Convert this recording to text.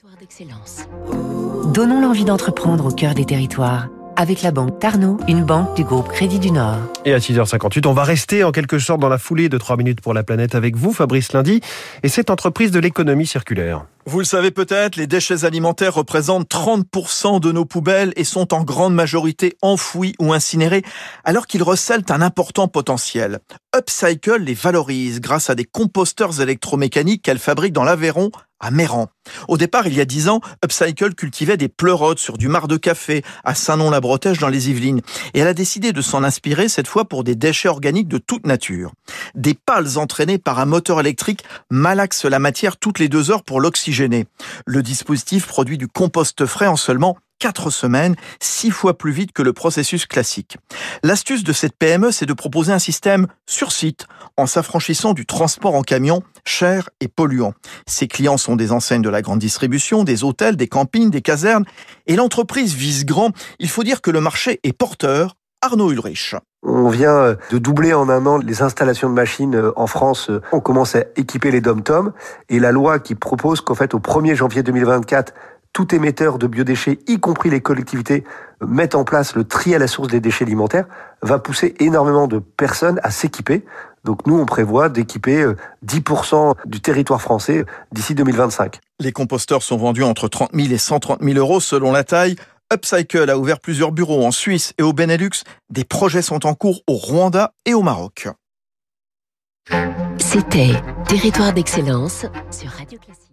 Territoire d'excellence. Donnons l'envie d'entreprendre au cœur des territoires avec la banque Tarno, une banque du groupe Crédit du Nord. Et à 6h58, on va rester en quelque sorte dans la foulée de 3 minutes pour la planète avec vous, Fabrice Lundi, et cette entreprise de l'économie circulaire. Vous le savez peut-être, les déchets alimentaires représentent 30% de nos poubelles et sont en grande majorité enfouis ou incinérés, alors qu'ils recèlent un important potentiel. Upcycle les valorise grâce à des composteurs électromécaniques qu'elle fabrique dans l'Aveyron à Méran. Au départ, il y a dix ans, Upcycle cultivait des pleurotes sur du mar de café à Saint-Nom-la-Bretèche dans les Yvelines. Et elle a décidé de s'en inspirer cette fois pour des déchets organiques de toute nature. Des pales entraînées par un moteur électrique malaxent la matière toutes les deux heures pour l'oxygéner. Le dispositif produit du compost frais en seulement 4 semaines, six fois plus vite que le processus classique. L'astuce de cette PME, c'est de proposer un système sur site, en s'affranchissant du transport en camion cher et polluant. Ses clients sont des enseignes de la grande distribution, des hôtels, des campings, des casernes, et l'entreprise vise grand. Il faut dire que le marché est porteur. Arnaud Ulrich. On vient de doubler en un an les installations de machines en France. On commence à équiper les dom-toms et la loi qui propose qu'en fait au 1er janvier 2024, tout émetteur de biodéchets, y compris les collectivités, mettent en place le tri à la source des déchets alimentaires, va pousser énormément de personnes à s'équiper. Donc nous, on prévoit d'équiper 10% euh, du territoire français d'ici 2025. Les composteurs sont vendus entre 30 000 et 130 000 euros selon la taille. Upcycle a ouvert plusieurs bureaux en Suisse et au Benelux. Des projets sont en cours au Rwanda et au Maroc. C'était Territoire d'excellence sur Radio Classique.